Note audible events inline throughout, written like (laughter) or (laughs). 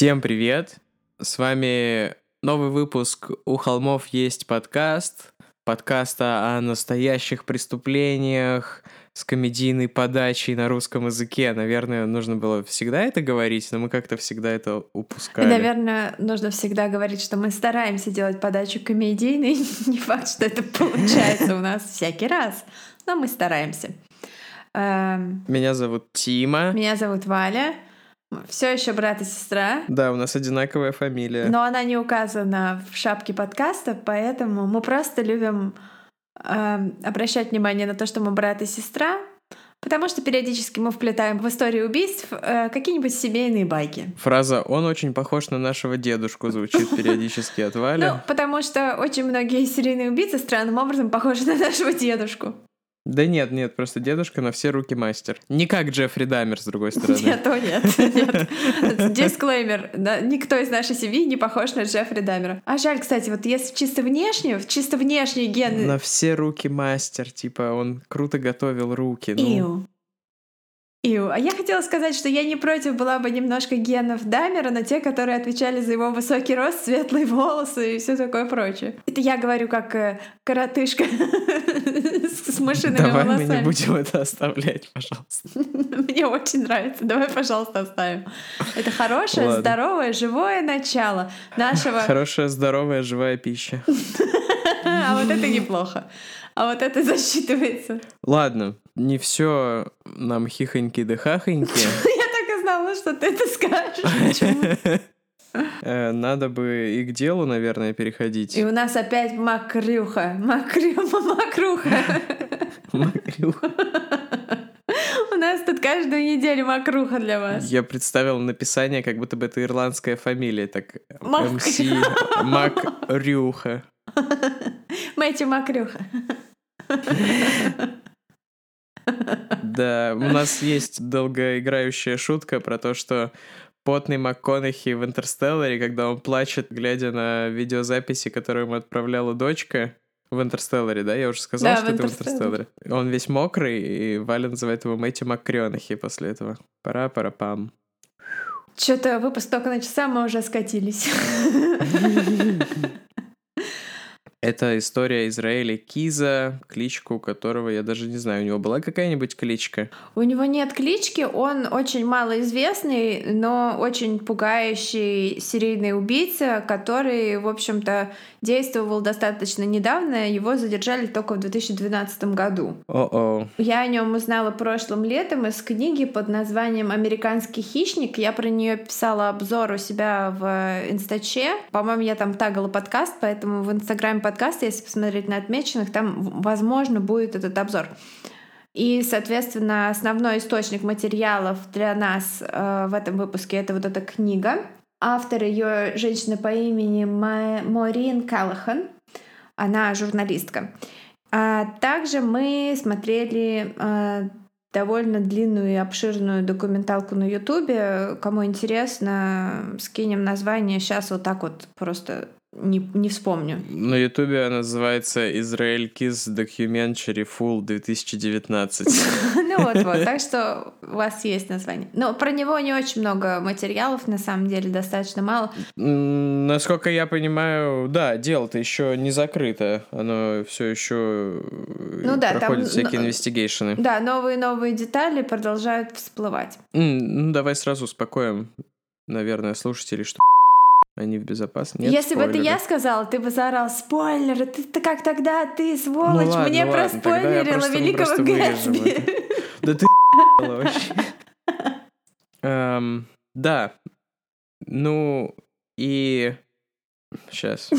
Всем привет! С вами новый выпуск «У холмов есть подкаст», подкаста о настоящих преступлениях с комедийной подачей на русском языке. Наверное, нужно было всегда это говорить, но мы как-то всегда это упускали. И, наверное, нужно всегда говорить, что мы стараемся делать подачу комедийной. (laughs) Не факт, что это получается у нас всякий раз, но мы стараемся. Эм, Меня зовут Тима. Меня зовут Валя. Все еще брат и сестра. Да, у нас одинаковая фамилия. Но она не указана в шапке подкаста, поэтому мы просто любим э, обращать внимание на то, что мы брат и сестра, потому что периодически мы вплетаем в историю убийств э, какие-нибудь семейные байки. Фраза «он очень похож на нашего дедушку» звучит (laughs) периодически от Вали. Ну, потому что очень многие серийные убийцы странным образом похожи на нашего дедушку. Да нет, нет, просто дедушка на все руки мастер. Не как Джеффри Дамер, с другой (laughs) стороны. Нет, о нет, нет. (laughs) Дисклеймер. да, Никто из нашей семьи не похож на Джеффри Дамера. А жаль, кстати, вот если чисто внешне, чисто внешние гены... На все руки мастер, типа он круто готовил руки. Ну, Иу. Иу. А я хотела сказать, что я не против была бы немножко генов Дамера, но те, которые отвечали за его высокий рост, светлые волосы и все такое прочее. Это я говорю как э, коротышка (laughs) с мышиными Давай мы не будем это оставлять, пожалуйста. (laughs) Мне очень нравится. Давай, пожалуйста, оставим. Это хорошее, Ладно. здоровое, живое начало нашего... Хорошая, здоровая, живая пища. (laughs) А вот это неплохо. А вот это (laughs) засчитывается. Ладно, не все нам хихоньки да хахоньки. (laughs) Я так и знала, что ты это скажешь. (laughs) Э, Надо бы и к делу, наверное, переходить. И у нас опять макрюха. Макрюха, макруха. Макрюха. У нас тут каждую неделю макруха для вас. Я представил написание, как будто бы это ирландская фамилия, так МС Макрюха. (laughs) Мэтью макрюха. Да, у нас есть долгоиграющая шутка про то, что потный МакКонахи в «Интерстелларе», когда он плачет, глядя на видеозаписи, которые ему отправляла дочка, в «Интерстелларе», да? Я уже сказал, Да, что в это в «Интерстелларе». Он весь мокрый, и Валя называет его Мэтью МакКрёнахи после этого. Пара-пара-пам. Что-то выпуск только на часа, мы уже скатились. (laughs) Это история Израиля Киза, кличку которого я даже не знаю. У него была какая-нибудь кличка? У него нет клички, он очень малоизвестный, но очень пугающий серийный убийца, который, в общем-то, действовал достаточно недавно. Его задержали только в 2012 году. О-о. Я о нем узнала прошлым летом из книги под названием «Американский хищник». Я про нее писала обзор у себя в Инстаче. По-моему, я там тагала подкаст, поэтому в Инстаграме подкаста, если посмотреть на отмеченных, там, возможно, будет этот обзор. И, соответственно, основной источник материалов для нас э, в этом выпуске это вот эта книга. Автор ее женщина по имени Ма- Морин Каллахан. Она журналистка. А также мы смотрели э, довольно длинную и обширную документалку на Ютубе. Кому интересно, скинем название. Сейчас вот так вот просто не, не вспомню. На Ютубе она называется Израиль Киз Documentary Full 2019. Ну вот-вот, так что у вас есть название. Но про него не очень много материалов, на самом деле, достаточно мало. Насколько я понимаю, да, дело-то еще не закрыто. Оно все еще Ну да, там, проходят всякие ну, инвестигейшены. Да, новые-новые детали продолжают всплывать. Ну, давай сразу успокоим, наверное, слушателей, что они в безопасности. Нет Если бы это я сказала, ты бы заорал спойлеры, ты, ты как тогда, ты сволочь, Ну ладно, мне я проспойлерила великого Гэтсби. (laughs) Да ты вообще. Эм, Да. Ну, и... Сейчас.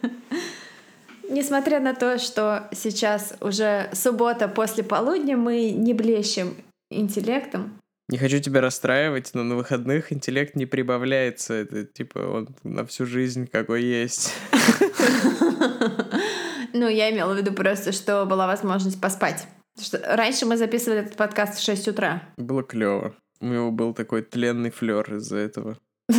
(laughs) Несмотря на то, что сейчас уже суббота после полудня, мы не блещем интеллектом. Не хочу тебя расстраивать, но на выходных интеллект не прибавляется. Это типа он на всю жизнь какой есть. Ну, я имела в виду просто, что была возможность поспать. Что раньше мы записывали этот подкаст в 6 утра. Было клево. У него был такой тленный флер из-за этого. (laughs)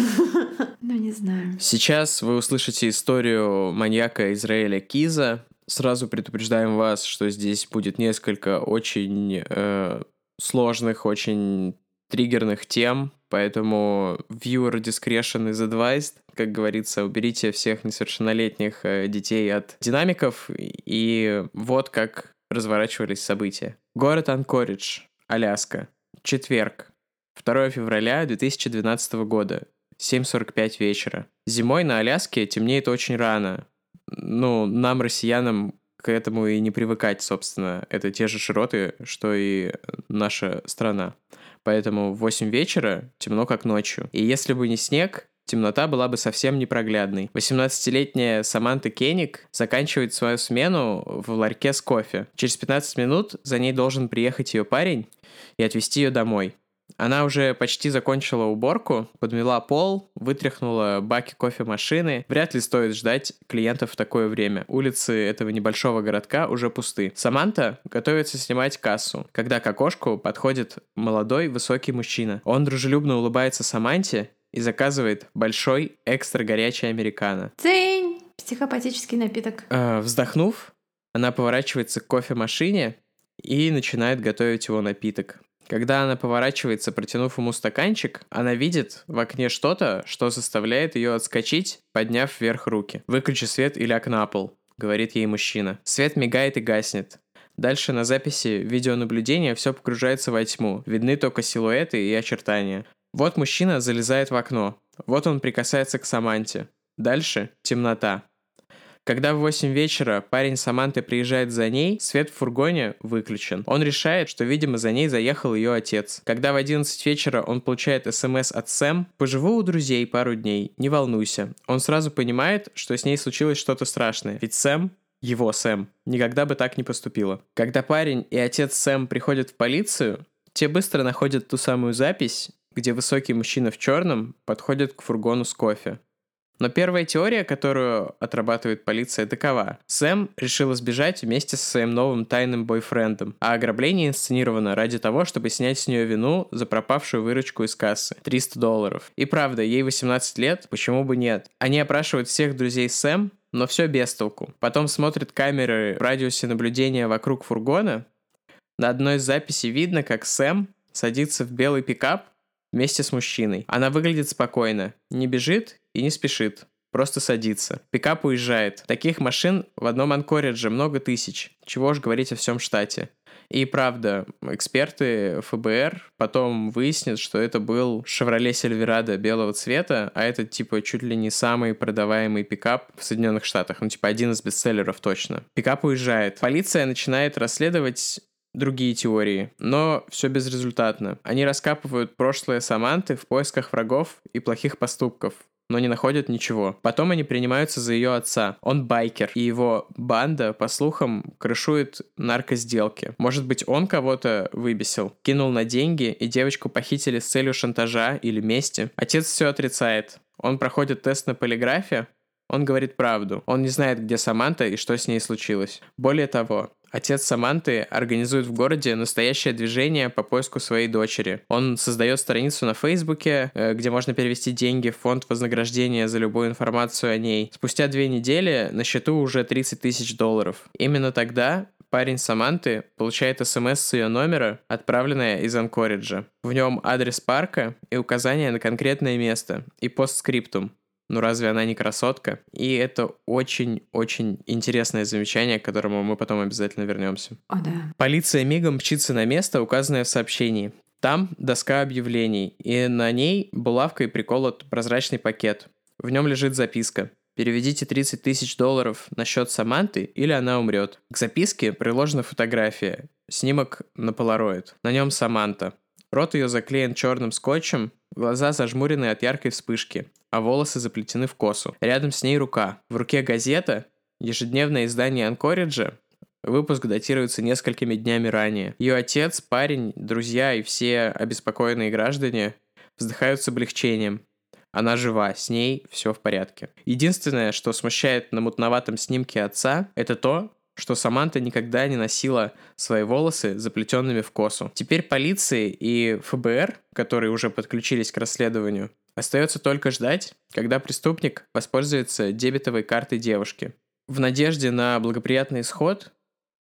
Ну, не знаю. Сейчас вы услышите историю маньяка Израиля Киза. Сразу предупреждаем вас, что здесь будет несколько очень э, сложных, очень триггерных тем, поэтому viewer discretion is advised. Как говорится, уберите всех несовершеннолетних э, детей от динамиков, и вот как разворачивались события. Город Анкоридж, Аляска. Четверг, 2 февраля 2012 года, 7.45 вечера. Зимой на Аляске темнеет очень рано. Ну, нам, россиянам, к этому и не привыкать, собственно. Это те же широты, что и наша страна. Поэтому в 8 вечера темно как ночью. И если бы не снег, темнота была бы совсем непроглядной. 18-летняя Саманта Кеник заканчивает свою смену в ларьке с кофе. Через 15 минут за ней должен приехать ее парень и отвезти ее домой. Она уже почти закончила уборку, подмела пол, вытряхнула баки кофемашины. Вряд ли стоит ждать клиентов в такое время. Улицы этого небольшого городка уже пусты. Саманта готовится снимать кассу, когда к окошку подходит молодой высокий мужчина. Он дружелюбно улыбается Саманте и заказывает большой экстра горячий американо. Цень! Психопатический напиток. Э, вздохнув, она поворачивается к кофемашине и начинает готовить его напиток. Когда она поворачивается, протянув ему стаканчик, она видит в окне что-то, что заставляет ее отскочить, подняв вверх руки. «Выключи свет и ляг на пол», — говорит ей мужчина. Свет мигает и гаснет. Дальше на записи видеонаблюдения все погружается во тьму. Видны только силуэты и очертания. Вот мужчина залезает в окно. Вот он прикасается к Саманте. Дальше темнота. Когда в 8 вечера парень Саманты приезжает за ней, свет в фургоне выключен. Он решает, что, видимо, за ней заехал ее отец. Когда в 11 вечера он получает смс от Сэм «Поживу у друзей пару дней, не волнуйся». Он сразу понимает, что с ней случилось что-то страшное. Ведь Сэм его Сэм, никогда бы так не поступила. Когда парень и отец Сэм приходят в полицию, те быстро находят ту самую запись, где высокий мужчина в черном подходит к фургону с кофе. Но первая теория, которую отрабатывает полиция, такова. Сэм решила сбежать вместе со своим новым тайным бойфрендом, а ограбление инсценировано ради того, чтобы снять с нее вину за пропавшую выручку из кассы. 300 долларов. И правда, ей 18 лет, почему бы нет? Они опрашивают всех друзей Сэм, но все без толку. Потом смотрят камеры в радиусе наблюдения вокруг фургона. На одной из записей видно, как Сэм садится в белый пикап вместе с мужчиной. Она выглядит спокойно, не бежит и не спешит. Просто садится. Пикап уезжает. Таких машин в одном Анкоридже много тысяч. Чего уж говорить о всем штате. И правда, эксперты ФБР потом выяснят, что это был Chevrolet Silverado белого цвета, а это типа чуть ли не самый продаваемый пикап в Соединенных Штатах. Ну типа один из бестселлеров точно. Пикап уезжает. Полиция начинает расследовать другие теории, но все безрезультатно. Они раскапывают прошлое Саманты в поисках врагов и плохих поступков, но не находят ничего. Потом они принимаются за ее отца. Он байкер, и его банда, по слухам, крышует наркосделки. Может быть, он кого-то выбесил, кинул на деньги, и девочку похитили с целью шантажа или мести. Отец все отрицает. Он проходит тест на полиграфе, он говорит правду. Он не знает, где Саманта и что с ней случилось. Более того, Отец Саманты организует в городе настоящее движение по поиску своей дочери. Он создает страницу на Фейсбуке, э, где можно перевести деньги в фонд вознаграждения за любую информацию о ней. Спустя две недели на счету уже 30 тысяч долларов. Именно тогда парень Саманты получает смс с ее номера, отправленное из Анкориджа. В нем адрес парка и указание на конкретное место и постскриптум. Ну разве она не красотка? И это очень-очень интересное замечание, к которому мы потом обязательно вернемся. О, да. Полиция мигом мчится на место, указанное в сообщении. Там доска объявлений, и на ней булавкой приколот прозрачный пакет. В нем лежит записка. Переведите 30 тысяч долларов на счет Саманты, или она умрет. К записке приложена фотография. Снимок на полароид. На нем Саманта. Рот ее заклеен черным скотчем, глаза зажмурены от яркой вспышки а волосы заплетены в косу. Рядом с ней рука. В руке газета, ежедневное издание Анкориджа, Выпуск датируется несколькими днями ранее. Ее отец, парень, друзья и все обеспокоенные граждане вздыхают с облегчением. Она жива, с ней все в порядке. Единственное, что смущает на мутноватом снимке отца, это то, что Саманта никогда не носила свои волосы заплетенными в косу. Теперь полиции и ФБР, которые уже подключились к расследованию, Остается только ждать, когда преступник воспользуется дебетовой картой девушки. В надежде на благоприятный исход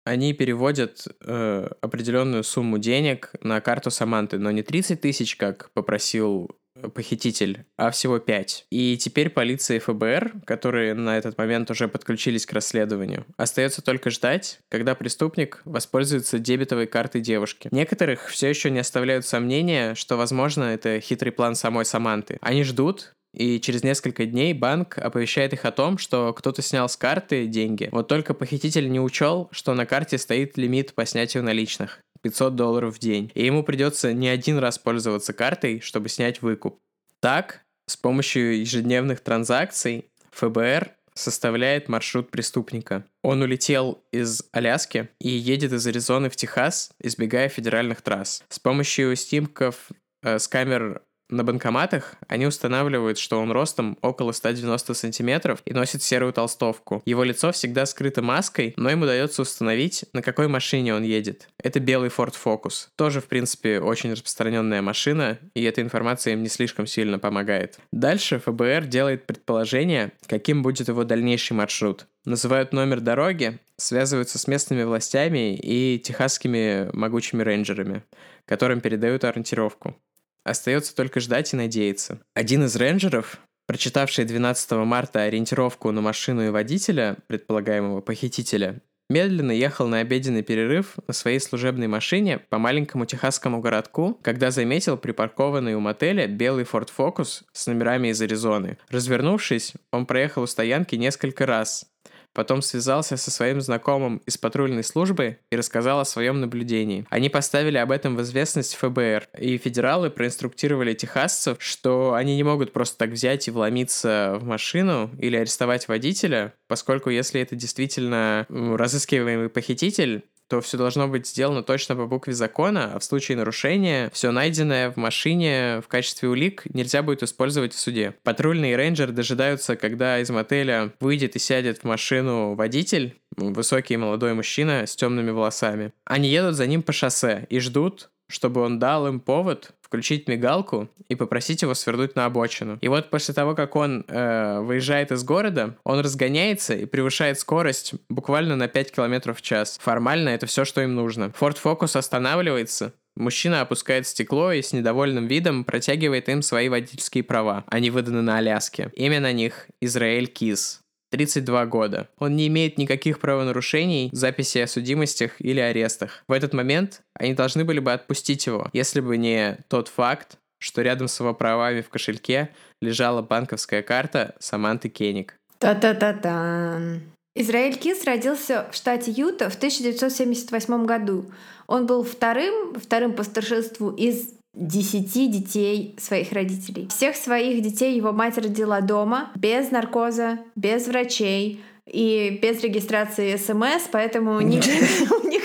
они переводят э, определенную сумму денег на карту Саманты, но не 30 тысяч, как попросил похититель, а всего пять. И теперь полиция и ФБР, которые на этот момент уже подключились к расследованию, остается только ждать, когда преступник воспользуется дебетовой картой девушки. Некоторых все еще не оставляют сомнения, что, возможно, это хитрый план самой Саманты. Они ждут, и через несколько дней банк оповещает их о том, что кто-то снял с карты деньги. Вот только похититель не учел, что на карте стоит лимит по снятию наличных. 500 долларов в день. И ему придется не один раз пользоваться картой, чтобы снять выкуп. Так, с помощью ежедневных транзакций ФБР составляет маршрут преступника. Он улетел из Аляски и едет из Аризоны в Техас, избегая федеральных трасс. С помощью снимков э, с камер на банкоматах они устанавливают, что он ростом около 190 сантиметров и носит серую толстовку. Его лицо всегда скрыто маской, но ему удается установить, на какой машине он едет. Это белый Ford Focus. Тоже, в принципе, очень распространенная машина, и эта информация им не слишком сильно помогает. Дальше ФБР делает предположение, каким будет его дальнейший маршрут. Называют номер дороги, связываются с местными властями и техасскими могучими рейнджерами, которым передают ориентировку. Остается только ждать и надеяться. Один из рейнджеров, прочитавший 12 марта ориентировку на машину и водителя, предполагаемого похитителя, медленно ехал на обеденный перерыв на своей служебной машине по маленькому техасскому городку, когда заметил припаркованный у мотеля белый Ford Focus с номерами из Аризоны. Развернувшись, он проехал у стоянки несколько раз, Потом связался со своим знакомым из патрульной службы и рассказал о своем наблюдении. Они поставили об этом в известность ФБР, и федералы проинструктировали техасцев, что они не могут просто так взять и вломиться в машину или арестовать водителя, поскольку если это действительно разыскиваемый похититель, то все должно быть сделано точно по букве закона, а в случае нарушения все найденное в машине в качестве улик нельзя будет использовать в суде. Патрульный рейнджер дожидаются, когда из мотеля выйдет и сядет в машину водитель, высокий молодой мужчина с темными волосами. Они едут за ним по шоссе и ждут, чтобы он дал им повод включить мигалку и попросить его свернуть на обочину. И вот после того, как он э, выезжает из города, он разгоняется и превышает скорость буквально на 5 км в час. Формально это все, что им нужно. Ford Focus останавливается, Мужчина опускает стекло и с недовольным видом протягивает им свои водительские права. Они выданы на Аляске. Имя на них Израиль Кис. 32 года. Он не имеет никаких правонарушений, записи о судимостях или арестах. В этот момент они должны были бы отпустить его, если бы не тот факт, что рядом с его правами в кошельке лежала банковская карта Саманты Кеник. Та-та-та-та. Израиль Кис родился в штате Юта в 1978 году. Он был вторым, вторым по старшинству из десяти детей своих родителей. Всех своих детей его мать родила дома, без наркоза, без врачей, и без регистрации СМС, поэтому (laughs) у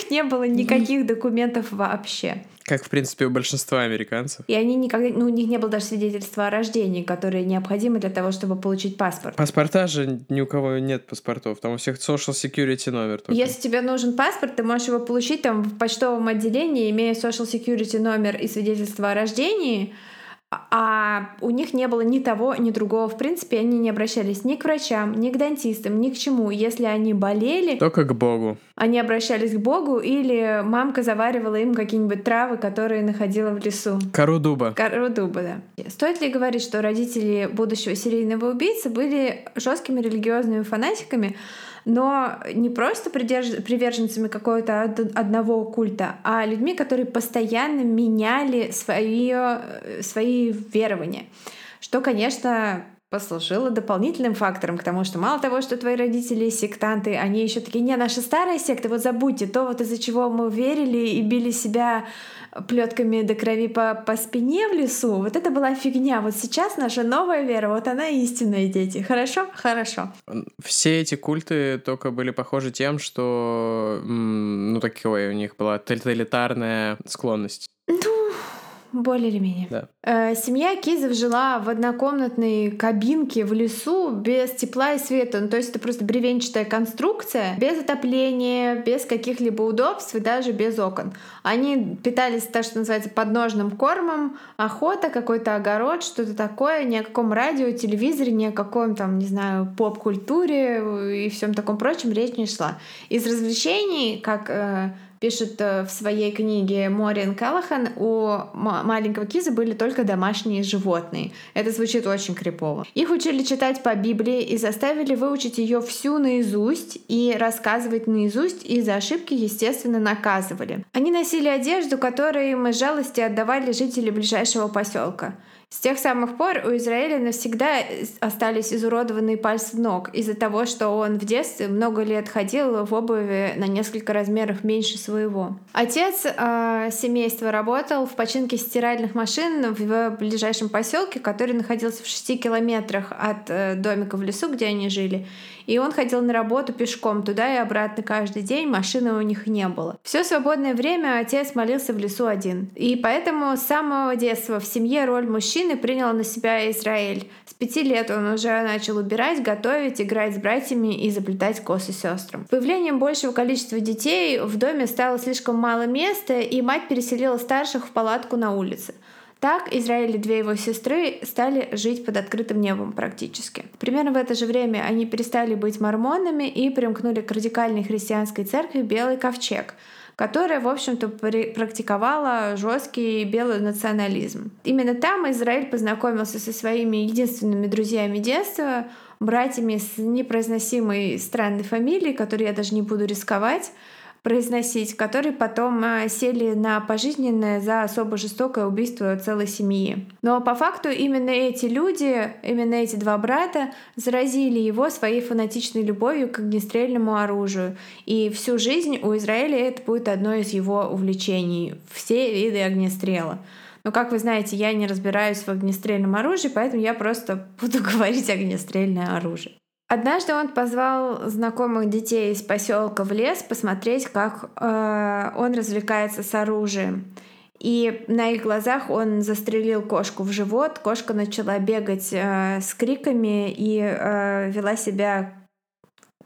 них, не было никаких документов вообще. Как, в принципе, у большинства американцев. И они никогда, ну, у них не было даже свидетельства о рождении, которые необходимы для того, чтобы получить паспорт. Паспорта же ни у кого нет паспортов, там у всех social security номер. Только. Если тебе нужен паспорт, ты можешь его получить там в почтовом отделении, имея social security номер и свидетельство о рождении, а у них не было ни того, ни другого. В принципе, они не обращались ни к врачам, ни к дантистам, ни к чему. Если они болели... Только к Богу. Они обращались к Богу, или мамка заваривала им какие-нибудь травы, которые находила в лесу. Кору дуба. Кору дуба, да. Стоит ли говорить, что родители будущего серийного убийцы были жесткими религиозными фанатиками, но не просто придерж... приверженцами какого-то одного культа, а людьми, которые постоянно меняли свои, э, свои верования. Что, конечно, послужило дополнительным фактором к тому, что мало того, что твои родители сектанты, они еще такие, не, наша старая секта, вот забудьте, то вот из-за чего мы верили и били себя плетками до крови по, по спине в лесу, вот это была фигня. Вот сейчас наша новая вера, вот она истинная, дети. Хорошо? Хорошо. Все эти культы только были похожи тем, что, ну, такое у них была тоталитарная склонность. Ну, Более или менее. Да. Э, семья Кизов жила в однокомнатной кабинке в лесу без тепла и света. Ну, то есть это просто бревенчатая конструкция, без отопления, без каких-либо удобств и даже без окон. Они питались, так что называется, подножным кормом, охота, какой-то огород, что-то такое, ни о каком радио, телевизоре, ни о каком там, не знаю, поп-культуре и всем таком прочем речь не шла. Из развлечений, как э, пишет э, в своей книге Морин Калахан, у маленького Киза были только домашние животные. Это звучит очень крипово. Их учили читать по Библии и заставили выучить ее всю наизусть и рассказывать наизусть, и за ошибки, естественно, наказывали. Они носили одежду, которую им из жалости отдавали жители ближайшего поселка. С тех самых пор у Израиля навсегда остались изуродованные пальцы ног из-за того, что он в детстве много лет ходил в обуви на несколько размеров меньше своего. Отец э, семейства работал в починке стиральных машин в ближайшем поселке, который находился в 6 километрах от э, домика в лесу, где они жили. И он ходил на работу пешком туда и обратно каждый день, машины у них не было. Все свободное время отец молился в лесу один. И поэтому с самого детства в семье роль мужчины принял на себя Израиль. С пяти лет он уже начал убирать, готовить, играть с братьями и заплетать косы сестрам. Появлением большего количества детей в доме стало слишком мало места, и мать переселила старших в палатку на улице. Так Израиль и две его сестры стали жить под открытым небом практически. Примерно в это же время они перестали быть мормонами и примкнули к радикальной христианской церкви Белый Ковчег, которая, в общем-то, практиковала жесткий белый национализм. Именно там Израиль познакомился со своими единственными друзьями детства, братьями с непроизносимой странной фамилией, которую я даже не буду рисковать, произносить, которые потом а, сели на пожизненное за особо жестокое убийство целой семьи. Но по факту именно эти люди, именно эти два брата заразили его своей фанатичной любовью к огнестрельному оружию. И всю жизнь у Израиля это будет одно из его увлечений — все виды огнестрела. Но, как вы знаете, я не разбираюсь в огнестрельном оружии, поэтому я просто (laughs) буду говорить огнестрельное оружие. Однажды он позвал знакомых детей из поселка в лес посмотреть, как э, он развлекается с оружием. И на их глазах он застрелил кошку в живот. Кошка начала бегать э, с криками и э, вела себя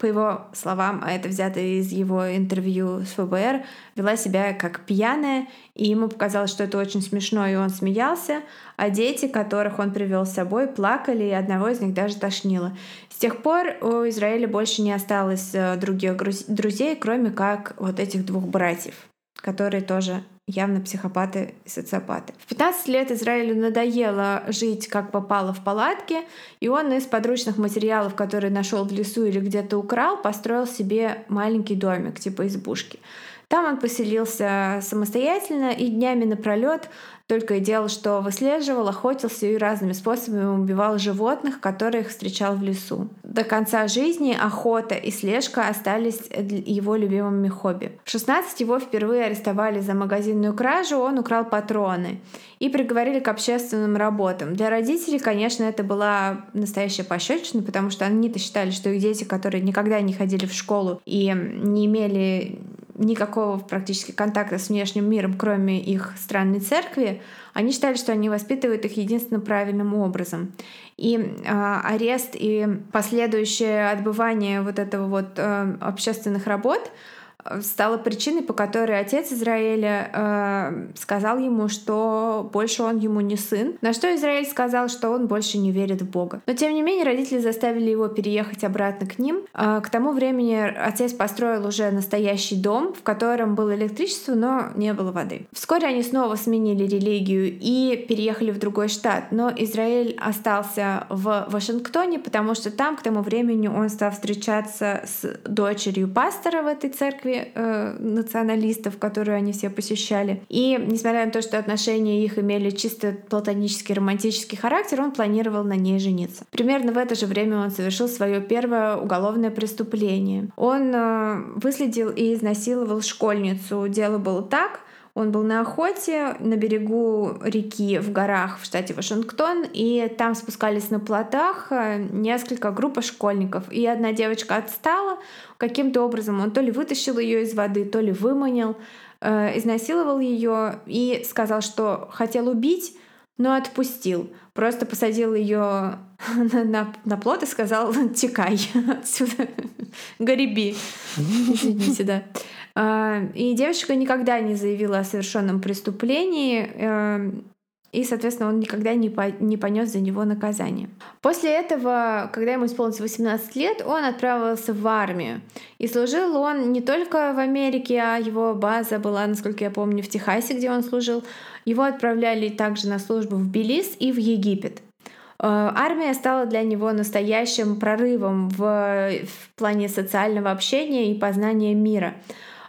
по его словам, а это взято из его интервью с ФБР, вела себя как пьяная, и ему показалось, что это очень смешно, и он смеялся, а дети, которых он привел с собой, плакали, и одного из них даже тошнило. Тех пор у Израиля больше не осталось э, других друзей, кроме как вот этих двух братьев, которые тоже явно психопаты и социопаты. В 15 лет Израилю надоело жить как попало в палатке, и он из подручных материалов, которые нашел в лесу или где-то украл, построил себе маленький домик, типа избушки. Там он поселился самостоятельно и днями напролет только и делал, что выслеживал, охотился и разными способами убивал животных, которых встречал в лесу. До конца жизни охота и слежка остались его любимыми хобби. В 16 его впервые арестовали за магазинную кражу, он украл патроны и приговорили к общественным работам. Для родителей, конечно, это была настоящая пощечина, потому что они-то считали, что их дети, которые никогда не ходили в школу и не имели никакого практически контакта с внешним миром, кроме их странной церкви, они считали, что они воспитывают их единственно правильным образом. И э, арест и последующее отбывание вот этого вот э, общественных работ стала причиной, по которой отец Израиля э, сказал ему, что больше он ему не сын. На что Израиль сказал, что он больше не верит в Бога. Но тем не менее родители заставили его переехать обратно к ним. Э, к тому времени отец построил уже настоящий дом, в котором было электричество, но не было воды. Вскоре они снова сменили религию и переехали в другой штат. Но Израиль остался в Вашингтоне, потому что там к тому времени он стал встречаться с дочерью пастора в этой церкви, церкви э, националистов, которую они все посещали. И несмотря на то, что отношения их имели чисто платонический романтический характер, он планировал на ней жениться. Примерно в это же время он совершил свое первое уголовное преступление. Он э, выследил и изнасиловал школьницу. Дело было так, он был на охоте на берегу реки в горах в штате Вашингтон, и там спускались на плотах э, несколько групп школьников. И одна девочка отстала, каким-то образом он то ли вытащил ее из воды, то ли выманил. э, изнасиловал ее и сказал, что хотел убить, но отпустил. Просто посадил ее (laughs) на, на, на плот и сказал, (laughs) текай отсюда, (laughs) гореби. Извините, да. А, и девочка никогда не заявила о совершенном преступлении, эм, и, соответственно, он никогда не, по, не понес за него наказание. После этого, когда ему исполнилось 18 лет, он отправился в армию. И служил он не только в Америке, а его база была, насколько я помню, в Техасе, где он служил. Его отправляли также на службу в Белиз и в Египет. Э, армия стала для него настоящим прорывом в, в плане социального общения и познания мира.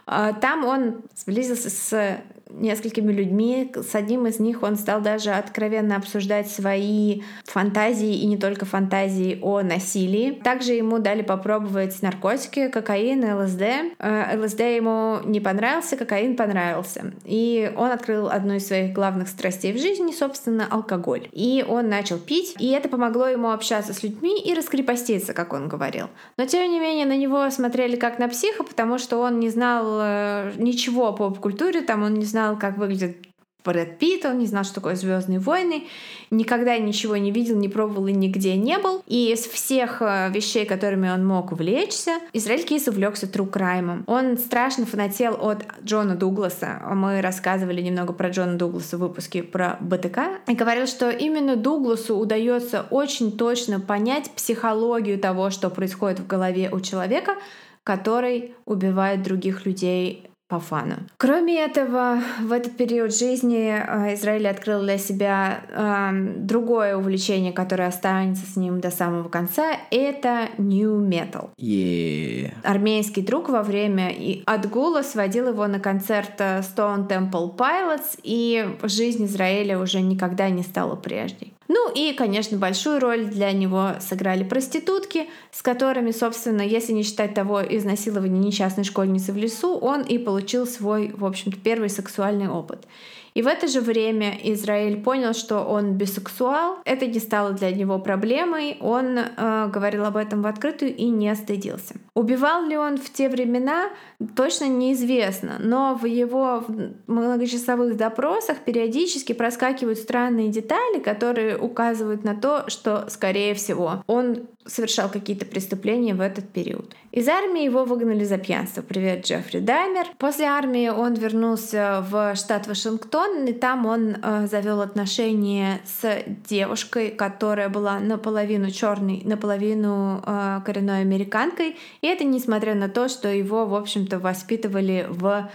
Э, там он сблизился с несколькими людьми. С одним из них он стал даже откровенно обсуждать свои фантазии и не только фантазии о насилии. Также ему дали попробовать наркотики, кокаин, ЛСД. Э, ЛСД ему не понравился, кокаин понравился. И он открыл одну из своих главных страстей в жизни, собственно, алкоголь. И он начал пить, и это помогло ему общаться с людьми и раскрепоститься, как он говорил. Но тем не менее на него смотрели как на психа, потому что он не знал э, ничего о поп-культуре, там он не знал знал, как выглядит Брэд Питт, он не знал, что такое Звездные войны, никогда ничего не видел, не пробовал и нигде не был. И из всех э, вещей, которыми он мог увлечься, Израиль Кейс увлекся тру краймом. Он страшно фанател от Джона Дугласа. Мы рассказывали немного про Джона Дугласа в выпуске про БТК. И говорил, что именно Дугласу удается очень точно понять психологию того, что происходит в голове у человека, который убивает других людей по фану. Кроме этого, в этот период жизни э, Израиль открыл для себя э, другое увлечение, которое останется с ним до самого конца. Это New Metal. Yeah. Армейский друг во время и отгула сводил его на концерт э, Stone Temple Pilots, и жизнь Израиля уже никогда не стала прежней. Ну и, конечно, большую роль для него сыграли проститутки, с которыми, собственно, если не считать того изнасилования несчастной школьницы в лесу, он и получил свой, в общем-то, первый сексуальный опыт. И в это же время Израиль понял, что он бисексуал. Это не стало для него проблемой. Он э, говорил об этом в открытую и не стыдился. Убивал ли он в те времена, точно неизвестно. Но в его многочасовых допросах периодически проскакивают странные детали, которые указывают на то, что, скорее всего, он совершал какие-то преступления в этот период. Из армии его выгнали за пьянство. Привет, Джеффри Даймер. После армии он вернулся в штат Вашингтон, и там он э, завел отношения с девушкой, которая была наполовину черной, наполовину э, коренной американкой. И это несмотря на то, что его, в общем-то, воспитывали в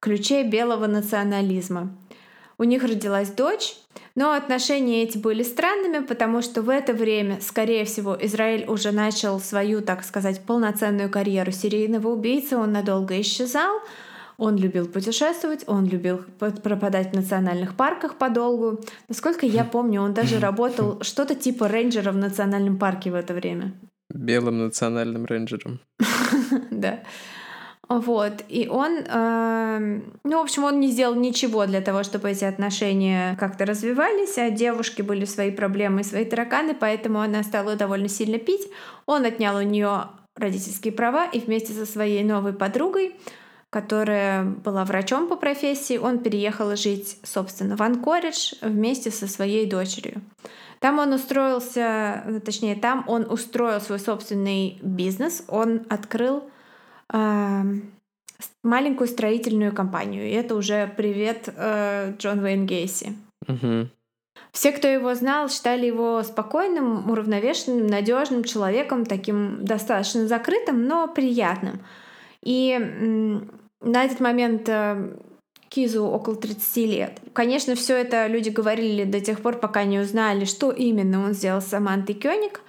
ключе белого национализма. У них родилась дочь, но отношения эти были странными, потому что в это время, скорее всего, Израиль уже начал свою, так сказать, полноценную карьеру серийного убийцы, он надолго исчезал, он любил путешествовать, он любил пропадать в национальных парках подолгу. Насколько я помню, он даже (laughs) работал что-то типа рейнджера в национальном парке в это время. Белым национальным рейнджером. (laughs) Да. Вот, и он, э, ну, в общем, он не сделал ничего для того, чтобы эти отношения как-то развивались, а девушки были свои проблемы, свои тараканы, поэтому она стала довольно сильно пить. Он отнял у нее родительские права и вместе со своей новой подругой, которая была врачом по профессии, он переехал жить, собственно, в Анкоридж вместе со своей дочерью. Там он устроился, точнее, там он устроил свой собственный бизнес, он открыл маленькую строительную компанию. И это уже привет э, Джон Уэйн Гейси. Угу. Все, кто его знал, считали его спокойным, уравновешенным, надежным человеком, таким достаточно закрытым, но приятным. И на этот момент э, Кизу около 30 лет. Конечно, все это люди говорили до тех пор, пока не узнали, что именно он сделал с Самантой Кёник.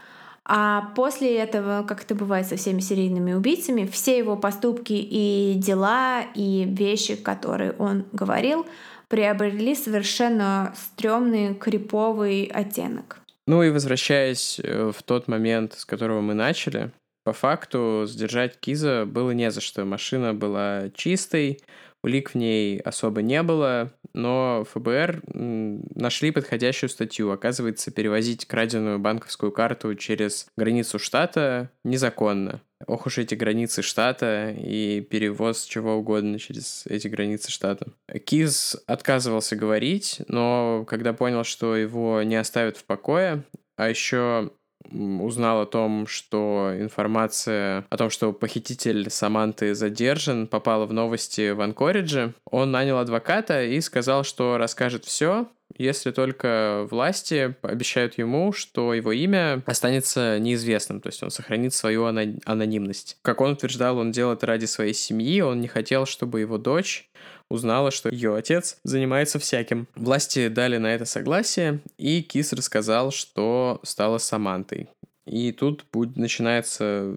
А после этого, как это бывает со всеми серийными убийцами, все его поступки и дела, и вещи, которые он говорил, приобрели совершенно стрёмный, криповый оттенок. Ну и возвращаясь э, в тот момент, с которого мы начали, по факту сдержать Киза было не за что. Машина была чистой, улик в ней особо не было, но ФБР нашли подходящую статью. Оказывается, перевозить краденую банковскую карту через границу штата незаконно. ох уж эти границы штата и перевоз чего угодно через эти границы штата. Киз отказывался говорить, но когда понял, что его не оставят в покое, а еще узнал о том, что информация о том, что похититель Саманты задержан, попала в новости в Анкоридже, он нанял адвоката и сказал, что расскажет все, если только власти обещают ему, что его имя останется неизвестным, то есть он сохранит свою анонимность. Как он утверждал, он делал это ради своей семьи, он не хотел, чтобы его дочь узнала, что ее отец занимается всяким. Власти дали на это согласие, и Кис рассказал, что стало с Самантой. И тут будет, начинается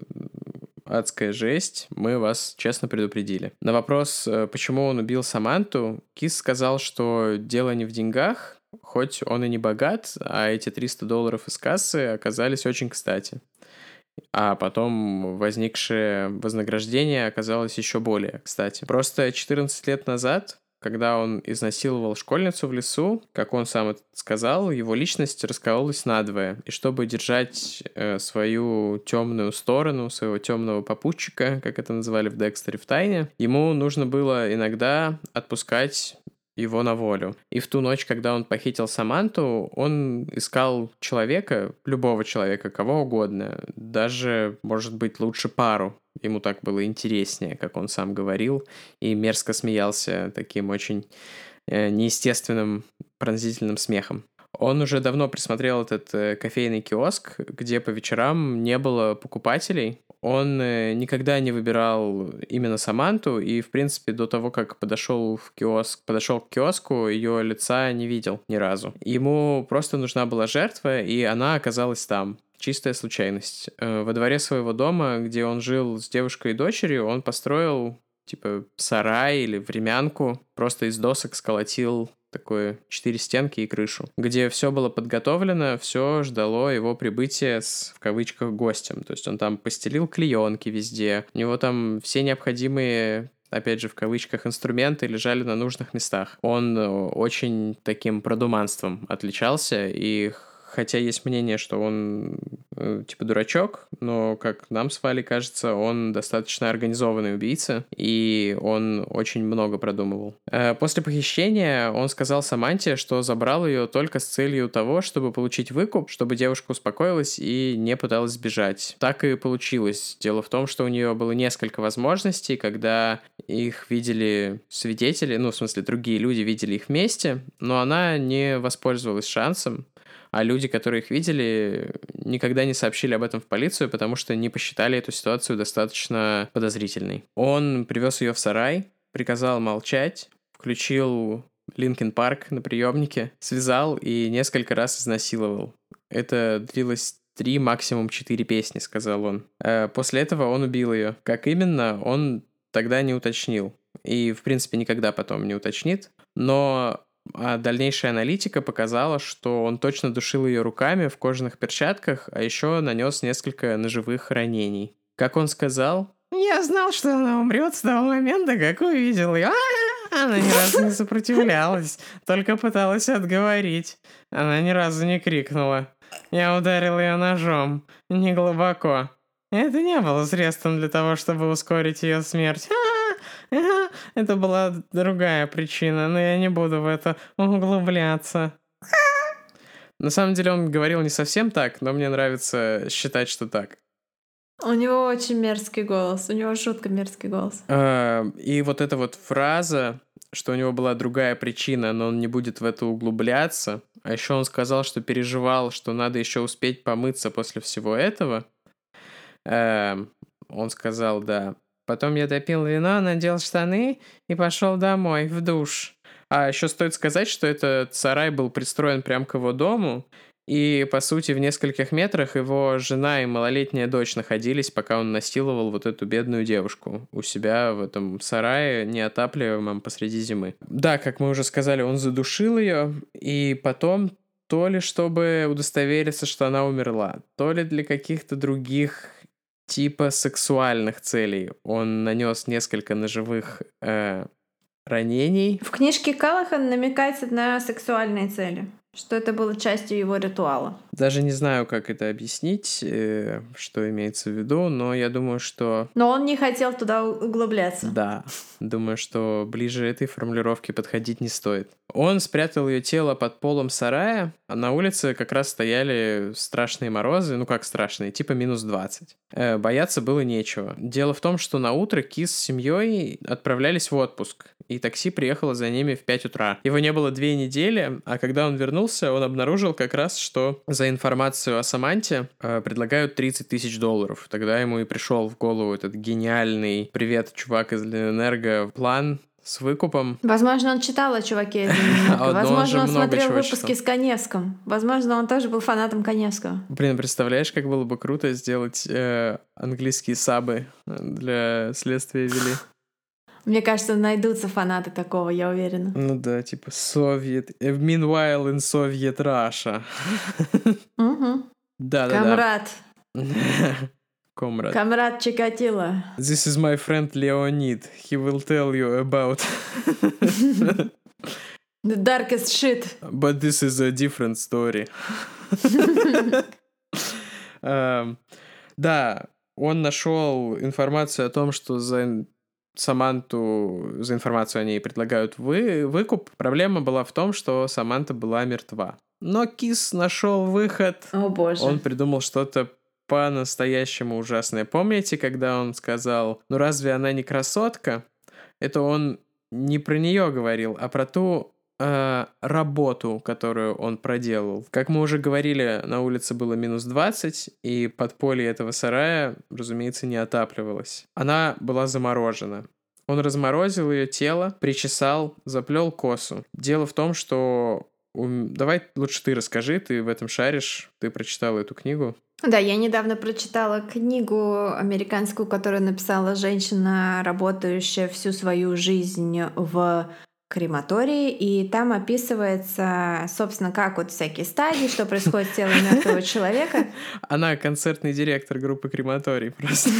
адская жесть, мы вас честно предупредили. На вопрос, э, почему он убил Саманту, Кис сказал, что дело не в деньгах, хоть он и не богат, а эти 300 долларов из кассы оказались очень кстати а потом возникшее вознаграждение оказалось еще более, кстати. Просто 14 лет назад когда он изнасиловал школьницу в лесу, как он сам сказал, его личность раскололась надвое. И чтобы держать э, свою темную сторону, своего темного попутчика, как это называли в Декстере в тайне, ему нужно было иногда отпускать его на волю. И в ту ночь, когда он похитил Саманту, он искал человека, любого человека, кого угодно, даже, может быть, лучше пару. Ему так было интереснее, как он сам говорил, и мерзко смеялся таким очень э, неестественным пронзительным смехом. Он уже давно присмотрел этот э, кофейный киоск, где по вечерам не было покупателей, он э, никогда не выбирал именно Саманту, и, в принципе, до того, как подошел в киоск, подошел к киоску, ее лица не видел ни разу. Ему просто нужна была жертва, и она оказалась там. Чистая случайность. Э, во дворе своего дома, где он жил с девушкой и дочерью, он построил типа сарай или времянку, просто из досок сколотил такое четыре стенки и крышу, где все было подготовлено, все ждало его прибытия с, в кавычках, гостем. То есть он там постелил клеенки везде, у него там все необходимые опять же, в кавычках, инструменты лежали на нужных местах. Он э, очень таким продуманством отличался, и хотя есть мнение, что он э, типа дурачок, но, как нам с Валей кажется, он достаточно организованный убийца, и он очень много продумывал. Э, после похищения он сказал Саманте, что забрал ее только с целью того, чтобы получить выкуп, чтобы девушка успокоилась и не пыталась сбежать. Так и получилось. Дело в том, что у нее было несколько возможностей, когда их видели свидетели, ну, в смысле, другие люди видели их вместе, но она не воспользовалась шансом, а люди, которые их видели, никогда не сообщили об этом в полицию, потому что не посчитали эту ситуацию достаточно подозрительной. Он привез ее в сарай, приказал молчать, включил Линкен Парк на приемнике, связал и несколько раз изнасиловал. Это длилось три, максимум четыре песни, сказал он. Э, после этого он убил ее. Как именно, он тогда не уточнил. И, в принципе, никогда потом не уточнит. Но а дальнейшая аналитика показала, что он точно душил ее руками в кожаных перчатках, а еще нанес несколько ножевых ранений. Как он сказал, «Я знал, что она умрет с того момента, как увидел ее. Она ни разу не сопротивлялась, только пыталась отговорить. Она ни разу не крикнула. Я ударил ее ножом, не глубоко. Это не было средством для того, чтобы ускорить ее смерть. (laughs) Это была другая причина, но я не буду в это углубляться. (laughs) На самом деле он говорил не совсем так, но мне нравится считать, что так. У него очень мерзкий голос, у него жутко мерзкий голос. А, и вот эта вот фраза, что у него была другая причина, но он не будет в это углубляться. А еще он сказал, что переживал, что надо еще успеть помыться после всего этого. Эм, он сказал, да, Потом я допил вино, надел штаны и пошел домой, в душ. А еще стоит сказать, что этот сарай был пристроен прямо к его дому, и, по сути, в нескольких метрах его жена и малолетняя дочь находились, пока он насиловал вот эту бедную девушку у себя в этом сарае, неотапливаемом посреди зимы. Да, как мы уже сказали, он задушил ее, и потом то ли чтобы удостовериться, что она умерла, то ли для каких-то других типа сексуальных целей. Он нанес несколько ножевых э, ранений. В книжке Калахан намекается на сексуальные цели. что это было частью его ритуала. Даже не знаю, как это объяснить, э, что имеется в виду, но я думаю, что... Но он не хотел туда углубляться. Да, думаю, что ближе этой формулировке подходить не стоит. Он спрятал ее тело под полом сарая, а на улице как раз стояли страшные морозы, ну как страшные, типа минус 20. Э, бояться было нечего. Дело в том, что на утро Кис с семьей отправлялись в отпуск, и такси приехало за ними в 5 утра. Его не было две недели, а когда он вернулся, он обнаружил как раз, что за информацию о Саманте э, предлагают 30 тысяч долларов. Тогда ему и пришел в голову этот гениальный «Привет, чувак из Ленэнерго» план с выкупом. Возможно, он читал о чуваке из Ленэнерго. (laughs) Возможно, он, он смотрел выпуски читал. с Коневским. Возможно, он тоже был фанатом Коневского. Блин, представляешь, как было бы круто сделать э, английские сабы для следствия вели? Мне кажется, найдутся фанаты такого, я уверена. Ну да, типа Совет... Meanwhile in Soviet Russia. (laughs) Угу. Да, да, Камрад. Комрад. (laughs) Камрад Чикатило. This is my friend Leonid. He will tell you about... The darkest shit. But this is a different story. um, (laughs) да, он нашел информацию о том, что за Саманту за информацию о ней предлагают вы, выкуп. Проблема была в том, что Саманта была мертва. Но Кис нашел выход. О боже. Он придумал что-то по-настоящему ужасное. Помните, когда он сказал, ну разве она не красотка? Это он не про нее говорил, а про ту э, работу, которую он проделал. Как мы уже говорили, на улице было минус 20, и подполье этого сарая, разумеется, не отапливалось. Она была заморожена. Он разморозил ее тело, причесал, заплел косу. Дело в том, что... Давай лучше ты расскажи, ты в этом шаришь, ты прочитала эту книгу. Да, я недавно прочитала книгу американскую, которую написала женщина, работающая всю свою жизнь в крематории, и там описывается, собственно, как вот всякие стадии, что происходит с телом мертвого человека. (laughs) Она концертный директор группы крематорий просто. (laughs)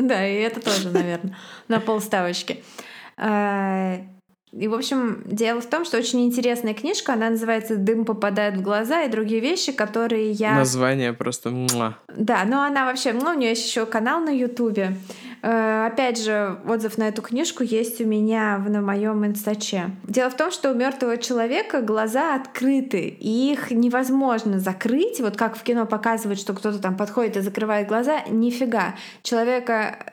Да, и это тоже, наверное, на полставочки. А, и, в общем, дело в том, что очень интересная книжка, она называется «Дым попадает в глаза» и другие вещи, которые я... Название просто... Да, но она вообще... Ну, у нее есть еще канал на Ютубе. Э, опять же, отзыв на эту книжку есть у меня на моем инстаче. Дело в том, что у мертвого человека глаза открыты, и их невозможно закрыть. Вот как в кино показывают, что кто-то там подходит и закрывает глаза, нифига. Человека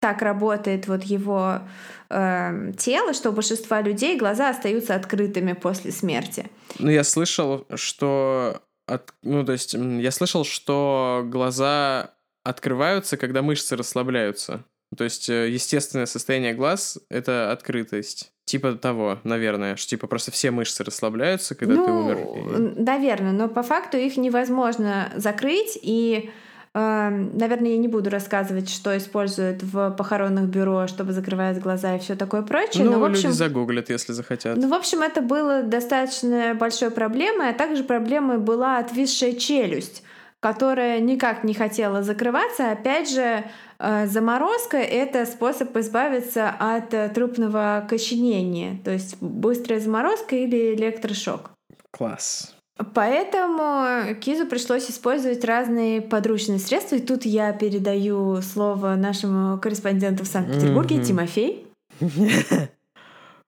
так работает вот его э, тело, что у большинства людей глаза остаются открытыми после смерти. Ну, я слышал, что... От, ну, то есть, я слышал, что глаза открываются, когда мышцы расслабляются. То есть, э, естественное состояние глаз — это открытость. Типа того, наверное, что типа просто все мышцы расслабляются, когда ну, ты умер. Наверное, но по факту их невозможно закрыть, и Эм, наверное, я не буду рассказывать, что используют в похоронных бюро, чтобы закрывать глаза и все такое прочее. Ну, но, в общем, люди загуглят, если захотят. Ну, в общем, это было достаточно большой проблемой, а также проблемой была отвисшая челюсть которая никак не хотела закрываться. Опять же, э, заморозка — это способ избавиться от э, трупного коченения, то есть быстрая заморозка или электрошок. Класс. Поэтому Кизу пришлось использовать разные подручные средства. И тут я передаю слово нашему корреспонденту в Санкт-Петербурге, mm-hmm. Тимофей. (laughs)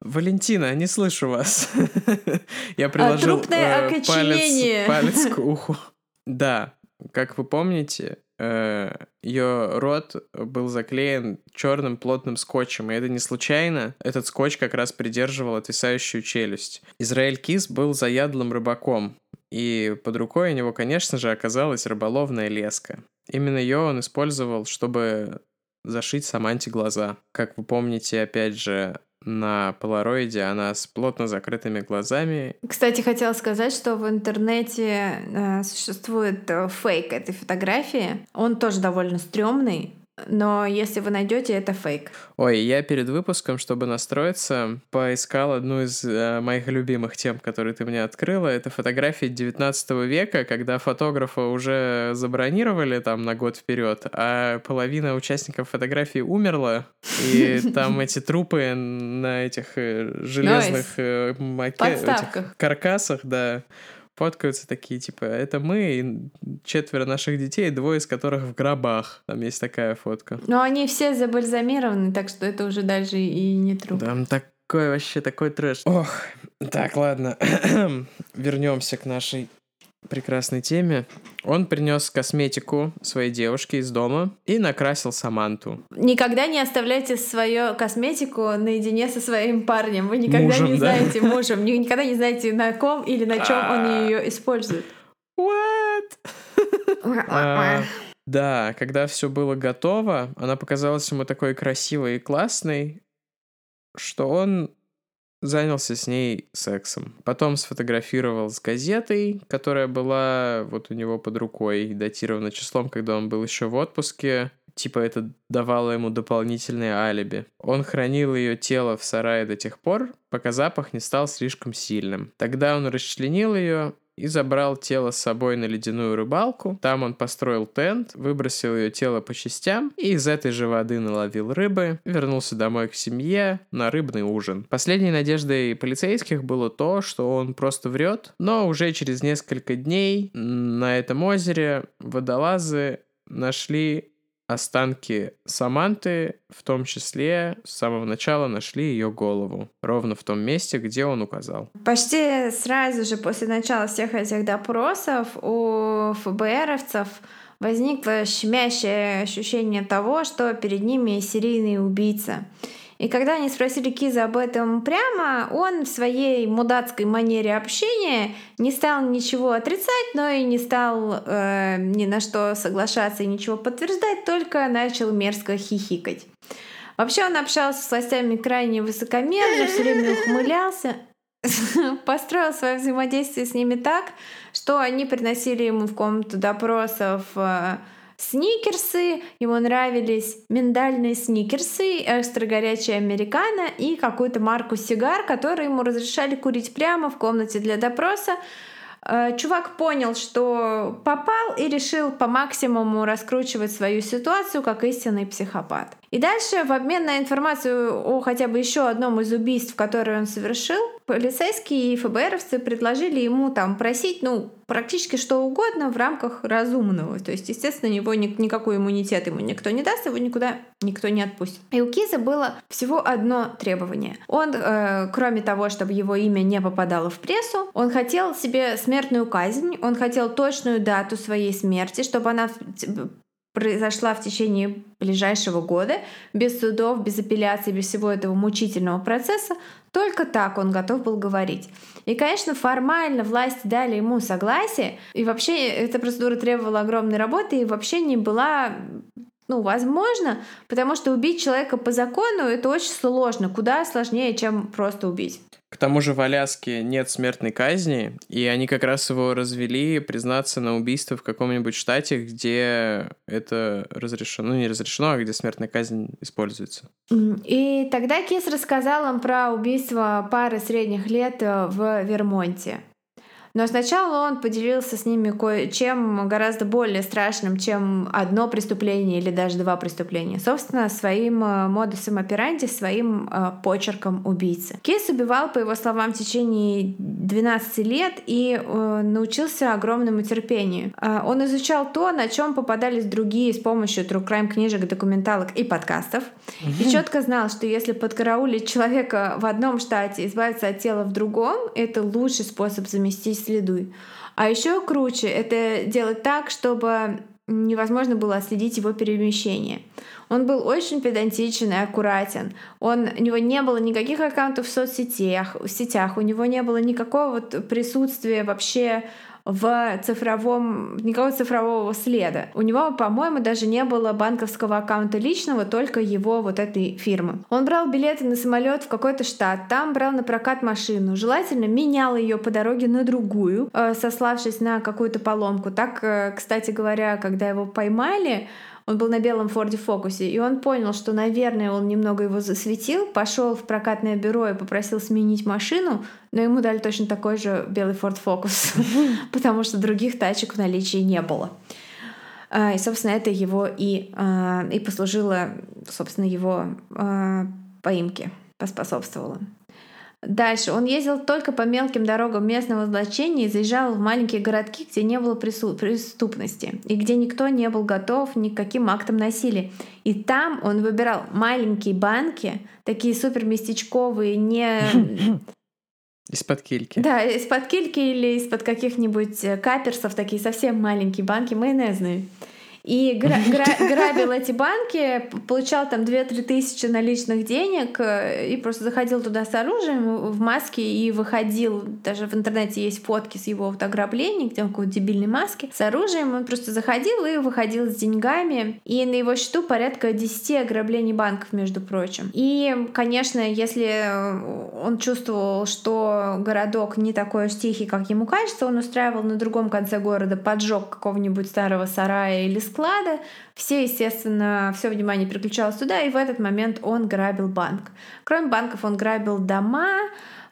Валентина, не слышу вас. (laughs) Я приложил э, палец, палец к (laughs) уху. Да, как вы помните, э, ее рот был заклеен черным плотным скотчем, и это не случайно. Этот скотч как раз придерживал отвисающую челюсть. Израиль Кис был заядлым рыбаком, и под рукой у него, конечно же, оказалась рыболовная леска. Именно ее он использовал, чтобы зашить Саманте глаза. Как вы помните, опять же, на полароиде она с плотно закрытыми глазами. Кстати, хотела сказать, что в интернете э, существует э, фейк этой фотографии. Он тоже довольно стрёмный. Но если вы найдете, это фейк. Ой, я перед выпуском, чтобы настроиться, поискал одну из э, моих любимых тем, которые ты мне открыла. Это фотографии 19 века, когда фотографа уже забронировали там на год вперед, а половина участников фотографии умерла, и (laughs) там эти трупы на этих э, железных э, макетах, каркасах, да, фоткаются такие, типа, это мы и четверо наших детей, двое из которых в гробах. Там есть такая фотка. Но они все забальзамированы, так что это уже даже и не труп. Там такой вообще такой трэш. Ох, так, ладно. (clears throat) Вернемся к нашей прекрасной теме. Он принес косметику своей девушке из дома и накрасил Саманту. Никогда не оставляйте свою косметику наедине со своим парнем. Вы никогда мужем, не да? знаете мужем, никогда не знаете на ком или на чем он а. ее использует. What? (laughs) А, да, когда все было готово, она показалась ему такой красивой и классной, что он занялся с ней сексом. Потом сфотографировал с газетой, которая была вот у него под рукой, датирована числом, когда он был еще в отпуске. Типа это давало ему дополнительное алиби. Он хранил ее тело в сарае до тех пор, пока запах не стал слишком сильным. Тогда он расчленил ее и забрал тело с собой на ледяную рыбалку. Там он построил тент, выбросил ее тело по частям и из этой же воды наловил рыбы, вернулся домой к семье на рыбный ужин. Последней надеждой полицейских было то, что он просто врет, но уже через несколько дней на этом озере водолазы нашли останки Саманты, в том числе с самого начала нашли ее голову, ровно в том месте, где он указал. Почти сразу же после начала всех этих допросов у ФБРовцев возникло щемящее ощущение того, что перед ними серийный убийца. И когда они спросили Киза об этом прямо, он в своей мудацкой манере общения не стал ничего отрицать, но и не стал э, ни на что соглашаться и ничего подтверждать, только начал мерзко хихикать. Вообще он общался с властями крайне высокомерно, все время ухмылялся, (laughs) построил свое взаимодействие с ними так, что они приносили ему в комнату допросов э, сникерсы, ему нравились миндальные сникерсы, экстра горячая американо и какую-то марку сигар, которые ему разрешали курить прямо в комнате для допроса. Э, чувак понял, что попал и решил по максимуму раскручивать свою ситуацию как истинный психопат. И дальше, в обмен на информацию о хотя бы еще одном из убийств, которые он совершил, полицейские и ФБРовцы предложили ему там просить, ну, практически что угодно в рамках разумного. То есть, естественно, него ни, никакой иммунитет ему никто не даст, его никуда никто не отпустит. И у Киза было всего одно требование. Он, э, кроме того, чтобы его имя не попадало в прессу, он хотел себе смертную казнь, он хотел точную дату своей смерти, чтобы она произошла в течение ближайшего года, без судов, без апелляций, без всего этого мучительного процесса, только так он готов был говорить. И, конечно, формально власти дали ему согласие, и вообще эта процедура требовала огромной работы и вообще не была ну, возможно, потому что убить человека по закону это очень сложно, куда сложнее, чем просто убить. К тому же в Аляске нет смертной казни, и они как раз его развели признаться на убийство в каком-нибудь штате, где это разрешено, ну не разрешено, а где смертная казнь используется. И тогда Кис рассказал им про убийство пары средних лет э, в Вермонте. Но сначала он поделился с ними кое-чем гораздо более страшным, чем одно преступление или даже два преступления. Собственно, своим э, модусом операнди, своим э, почерком убийцы. Кейс убивал, по его словам, в течение 12 лет и э, научился огромному терпению. Он изучал то, на чем попадались другие с помощью true crime книжек, документалок и подкастов. И четко знал, что если подкараулить человека в одном штате, избавиться от тела в другом, это лучший способ заместить следуй. А еще круче это делать так, чтобы невозможно было отследить его перемещение. Он был очень педантичен и аккуратен. Он, у него не было никаких аккаунтов в соцсетях, в сетях, у него не было никакого вот присутствия вообще в цифровом, никакого цифрового следа. У него, по-моему, даже не было банковского аккаунта личного, только его вот этой фирмы. Он брал билеты на самолет в какой-то штат, там брал на прокат машину, желательно менял ее по дороге на другую, э, сославшись на какую-то поломку. Так, э, кстати говоря, когда его поймали, Он был на белом Форде Фокусе, и он понял, что, наверное, он немного его засветил, пошел в прокатное бюро и попросил сменить машину, но ему дали точно такой же белый Форд Фокус, (laughs) потому что других тачек в наличии не было. А, и, собственно, это его и, а, и послужило, собственно, его а, поимке, поспособствовало. Дальше. Он ездил только по мелким дорогам местного значения и заезжал в маленькие городки, где не было преступности и где никто не был готов ни к каким актам насилия. И там он выбирал маленькие банки, такие супер местечковые, не (laughs) из-под кильки. Да, из-под кильки или из-под каких-нибудь э, каперсов, такие совсем маленькие банки майонезные. И гра- (laughs) гра- грабил эти банки, получал там 2-3 тысячи наличных денег э, и просто заходил туда с оружием в маске и выходил. Даже в интернете есть фотки с его вот ограблений, где он в какой-то дебильной маске. С оружием он просто заходил и выходил с деньгами. И на его счету порядка 10 ограблений банков, между прочим. И, конечно, если э, он чувствовал, что городок не такой уж тихий, как ему кажется, он устраивал на другом конце города поджог какого-нибудь старого сарая или склада. Все, естественно, все внимание переключалось туда, и в этот момент он грабил банк. Кроме банков он грабил дома,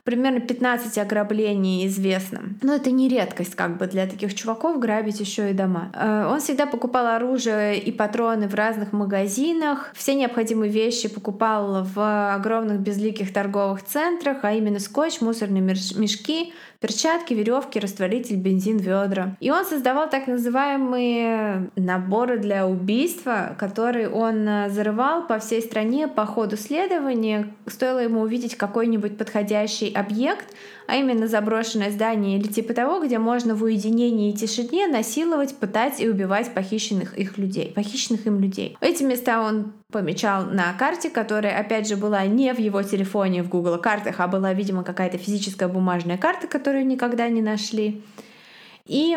примерно 15 ограблений известно. Но это не редкость как бы для таких чуваков грабить еще и дома. Э, он всегда покупал оружие и патроны в разных магазинах. Все необходимые вещи покупал в огромных безликих торговых центрах, а именно скотч, мусорные мешки, перчатки, веревки, растворитель, бензин, ведра. И он создавал так называемые наборы для убийства, которые он э, зарывал по всей стране по ходу следования. Стоило ему увидеть какой-нибудь подходящий объект, а именно заброшенное здание или типа того, где можно в уединении и тишине насиловать, пытать и убивать похищенных их людей, похищенных им людей. Эти места он помечал на карте, которая, опять же, была не в его телефоне в Google картах, а была, видимо, какая-то физическая бумажная карта, которую никогда не нашли. И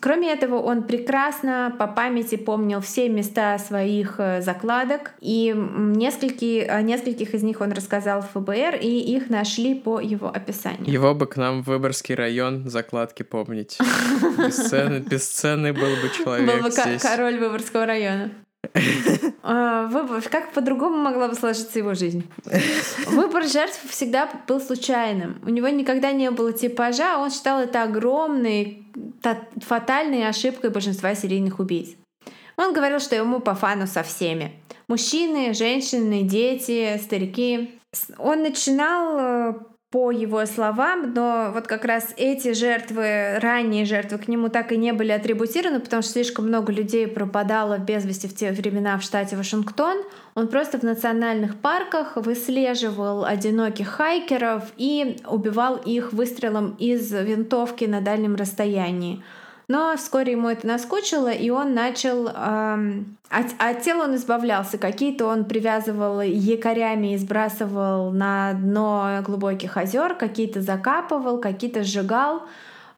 кроме этого, он прекрасно по памяти помнил все места своих э, закладок, и нескольких, о нескольких из них он рассказал в ФБР, и их нашли по его описанию. Его бы к нам в Выборгский район закладки помнить. (laughs) Бесценный был бы человек Был бы король Выборгского района. (laughs) А, выбор, как по-другому могла бы сложиться его жизнь? (laughs) Выбор жертв всегда был случайным. У него никогда не было типажа, а он считал это огромной, фатальной ошибкой большинства серийных убийц. Он говорил, что ему по фану со всеми. Мужчины, женщины, дети, старики. Он начинал э, по его словам, но вот как раз эти жертвы, ранние жертвы к нему так и не были атрибутированы, потому что слишком много людей пропадало без вести в те времена в штате Вашингтон. Он просто в национальных парках выслеживал одиноких хайкеров и убивал их выстрелом из винтовки на дальнем расстоянии. Но вскоре ему это наскучило, и он начал... Эм, от, от тела он избавлялся. Какие-то он привязывал якорями и сбрасывал на дно глубоких озер, какие-то закапывал, какие-то сжигал.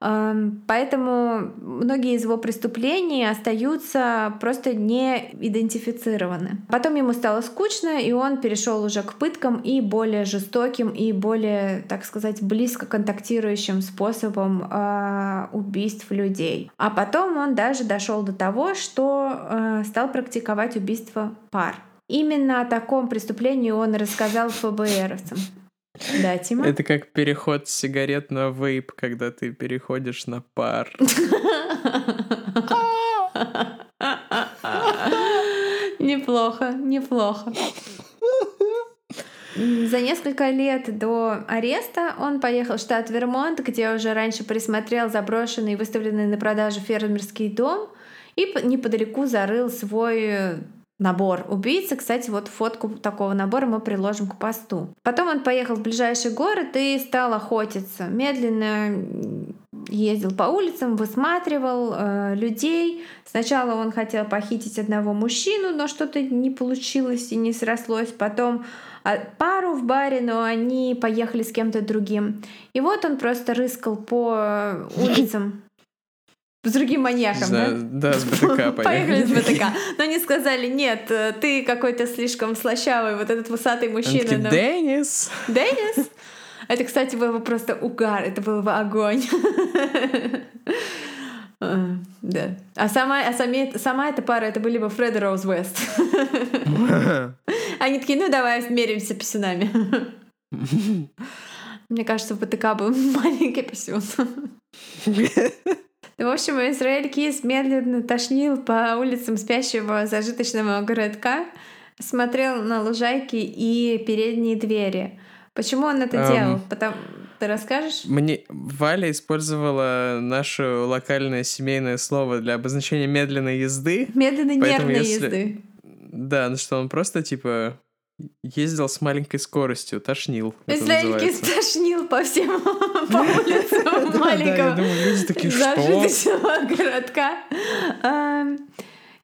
Поэтому многие из его преступлений остаются просто не идентифицированы. Потом ему стало скучно, и он перешел уже к пыткам и более жестоким, и более, так сказать, близко контактирующим способом э, убийств людей. А потом он даже дошел до того, что э, стал практиковать убийство пар. Именно о таком преступлении он рассказал ФБРовцам. Да, Тима? Это как переход с сигарет на вейп, когда ты переходишь на пар. Неплохо, неплохо. За несколько лет до ареста он поехал в штат Вермонт, где уже раньше присмотрел заброшенный и выставленный на продажу фермерский дом и неподалеку зарыл свой набор убийцы. Кстати, вот фотку такого набора мы приложим к посту. Потом он поехал в ближайший город и стал охотиться. Медленно ездил по улицам, высматривал э, людей. Сначала он хотел похитить одного мужчину, но что-то не получилось и не срослось. Потом а, пару в баре, но они поехали с кем-то другим. И вот он просто рыскал по (laughs) улицам с другим маньяком, да? Да, с (laughs) БТК поехали. Поехали с БТК. (laughs) Но они сказали, нет, э, ты какой-то слишком слащавый, вот этот высатый мужчина. Он Деннис! Деннис? (laughs) Это, кстати, был бы просто угар, это был бы огонь. Э, Да. А сама, а сами, сама эта пара, это были бы Фред и Роуз Уэст. Они такие, ну давай смеримся писюнами. Мне кажется, в БТК был маленький писюн. В общем, Израиль Кис медленно тошнил по улицам спящего зажиточного городка, смотрел на лужайки и передние двери. Почему он это um, делал? Потому... Ты расскажешь? Мне Валя использовала наше локальное семейное слово для обозначения медленной езды. Медленно-нервной если... езды. Да, ну что он просто типа ездил с маленькой скоростью, тошнил. Израильки тошнил по всем (laughs) по (laughs) улицам маленького зажиточного (laughs) городка.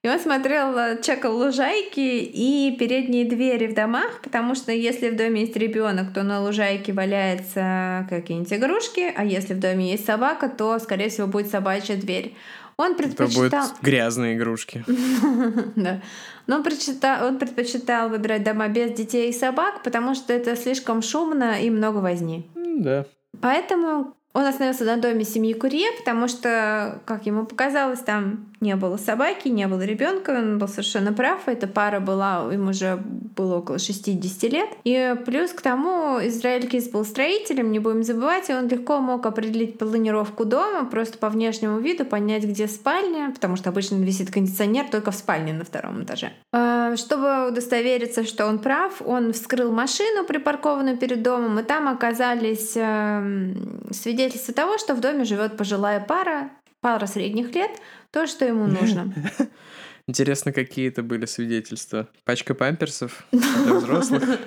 И он смотрел, э, чекал лужайки и передние двери в домах, потому что если в доме есть ребенок, то на лужайке валяются какие-нибудь игрушки, а если в доме есть собака, то, скорее всего, будет собачья дверь. Он предпочитал... Это будут грязные игрушки. (laughs) Да. Но он предпочитал, он предпочитал выбирать дома без детей и собак, потому что это слишком шумно и много возни. Да. Поэтому он остановился на доме семьи Курье, потому что, как ему показалось, там не было собаки, не было ребенка, он был совершенно прав. Эта пара была, им уже было около 60 лет. И плюс к тому, Израиль Кис был строителем, не будем забывать, и он легко мог определить планировку дома, просто по внешнему виду понять, где спальня, потому что обычно висит кондиционер только в спальне на втором этаже. А, чтобы удостовериться, что он прав, он вскрыл машину, припаркованную перед домом, и там оказались эм, свидетельства того, что в доме живет пожилая пара, пара средних лет, то, что ему нужно. (laughs) Интересно, какие это были свидетельства? Пачка памперсов для (laughs) взрослых?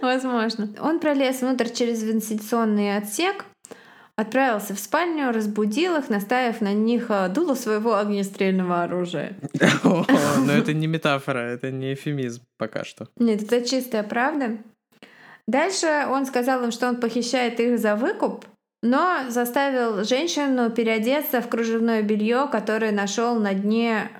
Возможно. Он пролез внутрь через вентиляционный отсек, отправился в спальню, разбудил их, наставив на них э, дуло своего огнестрельного оружия. (laughs) Но это не метафора, это не эфемизм пока что. Нет, это чистая правда. Дальше он сказал им, что он похищает их за выкуп, но заставил женщину переодеться в кружевное белье, которое нашел на дне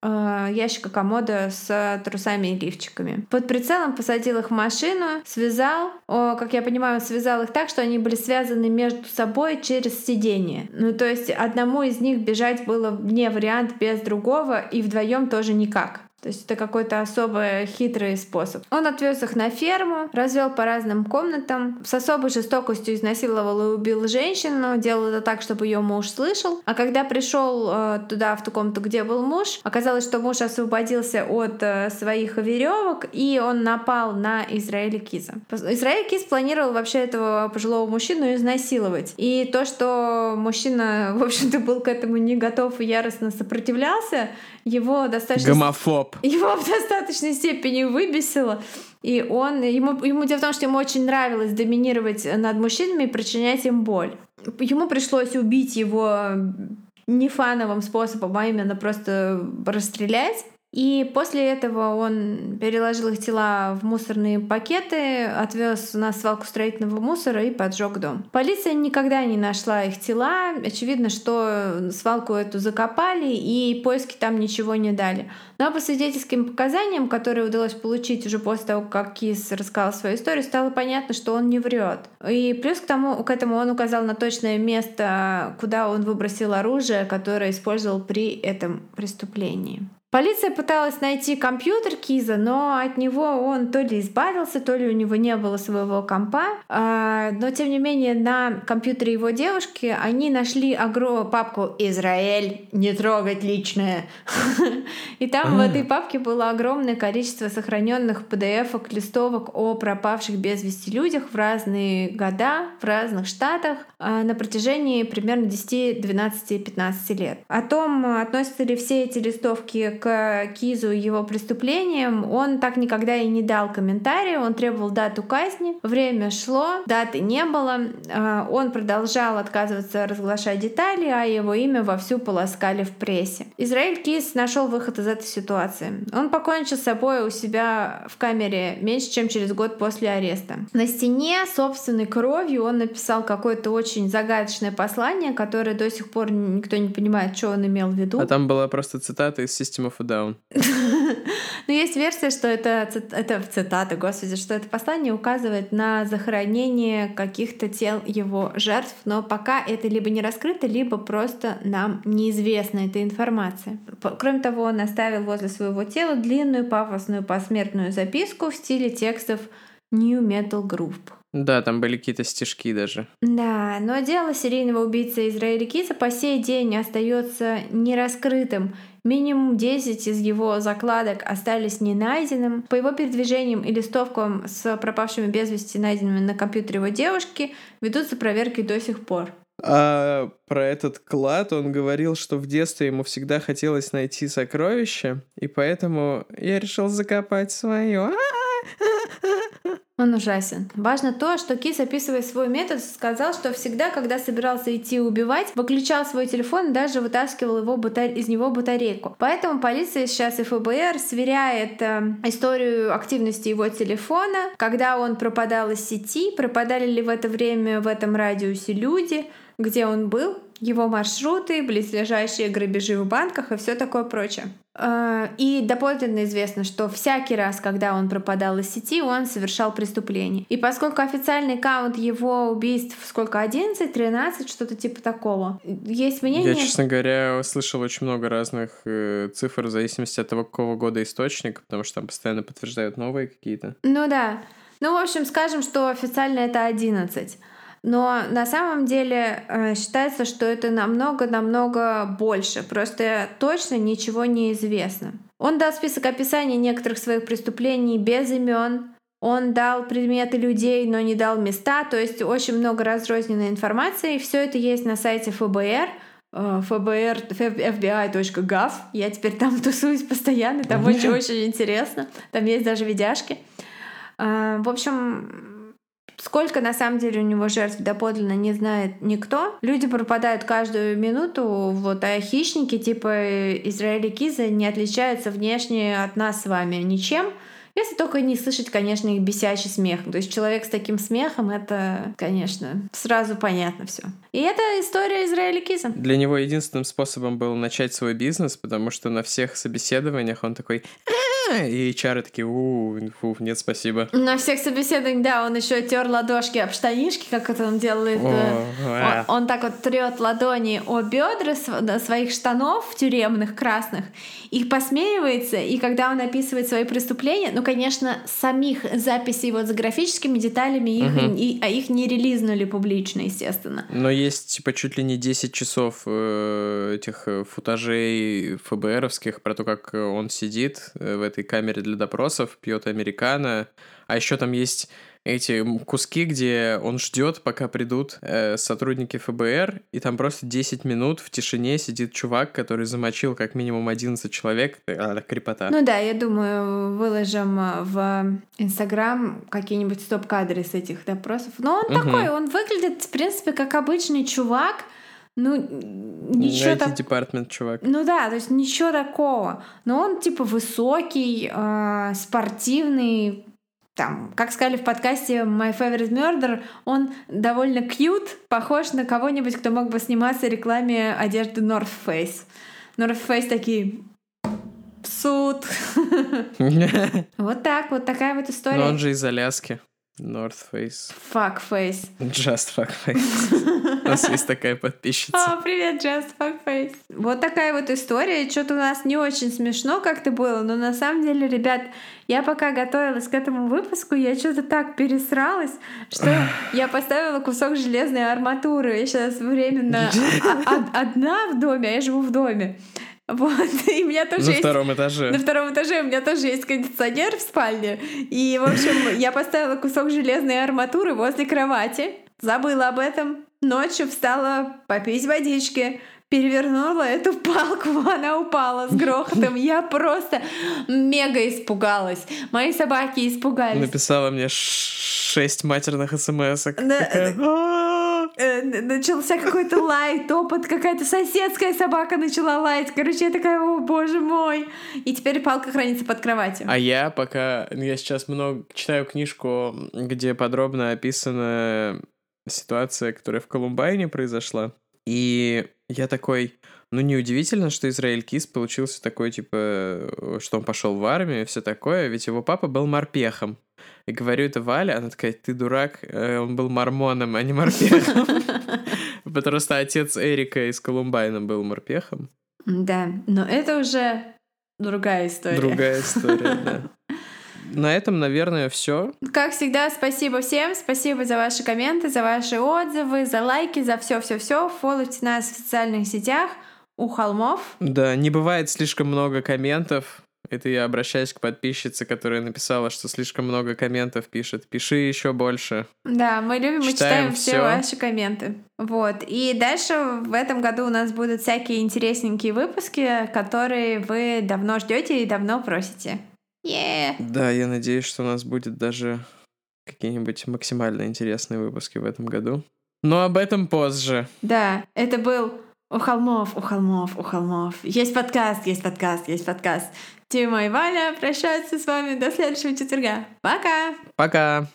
э, ящика комода с трусами и лифчиками. Под прицелом посадил их в машину, связал, о, как я понимаю, связал их так, что они были связаны между собой через сиденье. Ну, то есть одному из них бежать было не вариант без другого, и вдвоем тоже никак. То есть это какой-то особый хитрый способ. Он отвез их на ферму, развел по разным комнатам, с особой жестокостью изнасиловал и убил женщину, делал это так, чтобы ее муж слышал. А когда пришел э, туда, в ту комнату, где был муж, оказалось, что муж освободился от э, своих веревок, и он напал на Израиля Киза. Израиль Киз планировал вообще этого пожилого мужчину изнасиловать. И то, что мужчина, (laughs) в общем-то, был к этому не готов и яростно сопротивлялся, его достаточно... Гомофоб. Его в достаточной степени выбесило. И он, ему, ему дело в том, что ему очень нравилось доминировать над мужчинами и причинять им боль. Ему пришлось убить его не фановым способом, а именно просто расстрелять. И после этого он переложил их тела в мусорные пакеты, отвез на свалку строительного мусора и поджег дом. Полиция никогда не нашла их тела. Очевидно, что свалку эту закопали и поиски там ничего не дали. Но по свидетельским показаниям, которые удалось получить уже после того, как Кис рассказал свою историю, стало понятно, что он не врет. И плюс к тому, к этому он указал на точное место, куда он выбросил оружие, которое использовал при этом преступлении. Полиция пыталась найти компьютер Киза, но от него он то ли избавился, то ли у него не было своего компа. А, но тем не менее на компьютере его девушки они нашли огромную папку «Израиль, не трогать личное». (laughs) И там в этой папке было огромное количество сохраненных PDF-ок, листовок о пропавших без вести людях в разные года, в разных штатах а, на протяжении примерно 10, 12, 15 лет. О том, относятся ли все эти листовки к Кизу и его преступлениям, он так никогда и не дал комментария, он требовал дату казни. Время шло, даты не было, а, он продолжал отказываться разглашать детали, а его имя вовсю полоскали в прессе. Израиль Киз нашел выход из этой ситуации. Он покончил с собой у себя в камере меньше, чем через год после ареста. На стене собственной кровью он написал какое-то очень загадочное послание, которое до сих пор никто не понимает, что он имел в виду. А там была просто цитата из of a Down. (laughs) Но есть версия, что это, это цитата, господи, что это послание указывает на захоронение каких-то тел его жертв, но пока это либо не раскрыто, либо просто нам неизвестна эта информация. Кроме того, он оставил возле своего тела длинную пафосную посмертную записку в стиле текстов New Metal Group. Да, там были какие-то стишки даже. Да, но дело серийного убийцы Израиля Киза по сей день остается нераскрытым. Минимум 10 из его закладок остались не найденным. По его передвижениям и листовкам с пропавшими без вести найденными на компьютере его девушки ведутся проверки до сих пор. А про этот клад он говорил, что в детстве ему всегда хотелось найти сокровище, и поэтому я решил закопать свое. Он ужасен. Важно то, что Кис, описывая свой метод, сказал, что всегда, когда собирался идти убивать, выключал свой телефон и даже вытаскивал его батар... из него батарейку. Поэтому полиция сейчас и ФБР сверяет э, историю активности его телефона, когда он пропадал из сети, пропадали ли в это время в этом радиусе люди, где он был, его маршруты, близлежащие грабежи в банках и все такое прочее. А, и доподлинно известно, что всякий раз, когда он пропадал из сети, он совершал преступление. И поскольку официальный аккаунт его убийств сколько, 11, 13, что-то типа такого, есть мнение... Я, честно говоря, слышал очень много разных э, цифр в зависимости от того, какого года источник, потому что там постоянно подтверждают новые какие-то. Ну да. Ну, в общем, скажем, что официально это 11. Но на самом деле э, считается, что это намного-намного больше. Просто точно ничего не известно. Он дал список описаний некоторых своих преступлений без имен. Он дал предметы людей, но не дал места. То есть очень много разрозненной информации. Все это есть на сайте ФБР ФБР, fbi.gov. Я теперь там (laughs) тусуюсь постоянно, там очень-очень интересно. Там есть даже видяшки. Э, в общем, Сколько на самом деле у него жертв доподлинно не знает никто. Люди пропадают каждую минуту, вот, а хищники типа Израиля Киза не отличаются внешне от нас с вами ничем. Если только не слышать, конечно, их бесящий смех. То есть человек с таким смехом, это, конечно, сразу понятно все. И это история Израиля Киза. Для него единственным способом был начать свой бизнес, потому что на всех собеседованиях он такой и HR такие, у, фу, нет, спасибо. На всех собеседованиях, да, он еще тер ладошки об штанишки, как это он делает. О, э, он, он так вот трет ладони о бедра своих штанов тюремных красных, их посмеивается, и когда он описывает свои преступления, ну, конечно, самих записей вот с графическими деталями, их, угу. и, а их не релизнули публично, естественно. Но есть, типа, чуть ли не 10 часов э, этих э, футажей ФБРовских про то, как он сидит э, в этой камере для допросов, пьет американо, а еще там есть эти куски, где он ждет, пока придут э, сотрудники ФБР, и там просто 10 минут в тишине сидит чувак, который замочил как минимум 11 человек. А, крепота. Ну да, я думаю, выложим э, в Инстаграм какие-нибудь стоп-кадры с этих допросов. Но он угу. такой, он выглядит, в принципе, как обычный чувак, ну, ничего так... департмент, чувак. Ну да, то есть ничего такого. Но он типа высокий, э, спортивный, там, как сказали в подкасте My Favorite Murder, он довольно кьют, похож на кого-нибудь, кто мог бы сниматься в рекламе одежды North Face. North Face такие суд. (laughs) Вот так, вот такая вот история. Но он же из Аляски. North Face. Fuck Face. Just Fuck Face. У нас есть такая подписчица. А, привет, Just Fuck Face. Вот такая вот история. Что-то у нас не очень смешно как-то было, но на самом деле, ребят, я пока готовилась к этому выпуску, я что-то так пересралась, что я поставила кусок железной арматуры. Я сейчас временно (laughs) одна в доме, а я живу в доме. Вот, (laughs) и у меня тоже На есть... втором этаже. На втором этаже у меня тоже есть кондиционер в спальне. И, в общем, я поставила кусок железной арматуры возле кровати. Забыла об этом. Ночью встала попить водички перевернула эту (laughs) палку, она упала с грохотом. Я просто мега испугалась. Мои собаки испугались. Написала мне шесть матерных смс Э, начался какой-то лай, топот, какая-то соседская собака начала лаять. Короче, я такая, о боже мой. И теперь палка хранится под кроватью. А я пока, я сейчас много читаю книжку, где подробно описана ситуация, которая в Колумбайне произошла. И Я такой, ну неудивительно, что Израиль Кис получился такой, типа, что он пошел в армию и все такое, ведь его папа был морпехом. И говорю это Валя, она такая, ты дурак, э, он был мормоном, а не морпехом. (laughs) Потому что отец Эрика из Колумбайна был морпехом. Да, но это уже другая история. Другая история, да. (laughs) На этом, наверное, все. Как всегда, спасибо всем. Спасибо за ваши комменты, за ваши отзывы, за лайки, за все-все-все. Фолловьте нас в социальных сетях у холмов. Да, не бывает слишком много комментов. Это я обращаюсь к подписчице, которая написала, что слишком много комментов пишет. Пиши еще больше. Да, мы любим, мы читаем все ваши комменты. Вот. И дальше в этом году у нас будут всякие интересненькие выпуски, которые вы давно ждете и давно просите. Yeah. Да, я надеюсь, что у нас будет даже какие-нибудь максимально интересные выпуски в этом году. Но об этом позже. Да, это был у холмов, у холмов, у холмов. Есть подкаст, есть подкаст, есть подкаст. Тима и Валя прощаются с вами до следующего четверга. Пока! Пока!